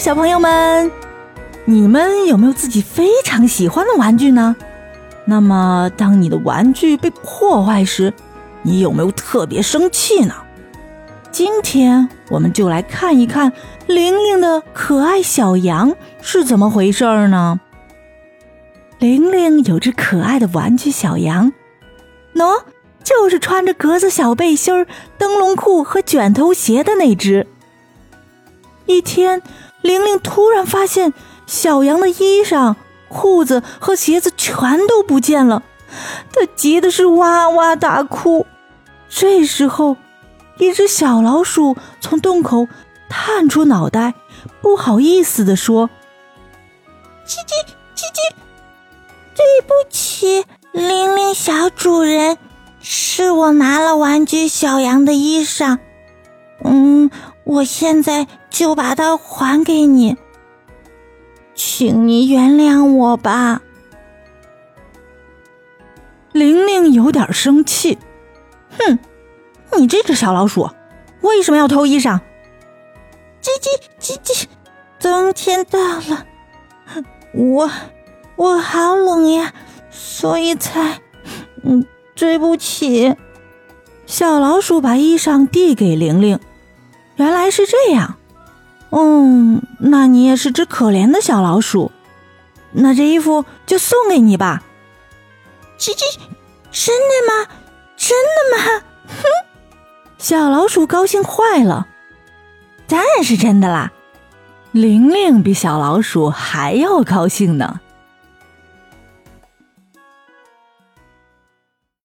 小朋友们，你们有没有自己非常喜欢的玩具呢？那么，当你的玩具被破坏时，你有没有特别生气呢？今天我们就来看一看玲玲的可爱小羊是怎么回事儿呢？玲玲有只可爱的玩具小羊，喏，就是穿着格子小背心、灯笼裤和卷头鞋的那只。一天，玲玲突然发现小羊的衣裳、裤子和鞋子全都不见了，她急的是哇哇大哭。这时候，一只小老鼠从洞口探出脑袋，不好意思地说：“叽叽叽叽，对不起，玲玲小主人，是我拿了玩具小羊的衣裳。嗯，我现在就把它还给你，请你原谅我吧。”玲玲有点生气，哼。你这只小老鼠，为什么要偷衣裳？叽叽叽叽，冬天到了，我我好冷呀，所以才……嗯，对不起。小老鼠把衣裳递给玲玲，原来是这样。嗯，那你也是只可怜的小老鼠，那这衣服就送给你吧。叽叽，真的吗？真的吗？哼！小老鼠高兴坏了，当然是真的啦！玲玲比小老鼠还要高兴呢。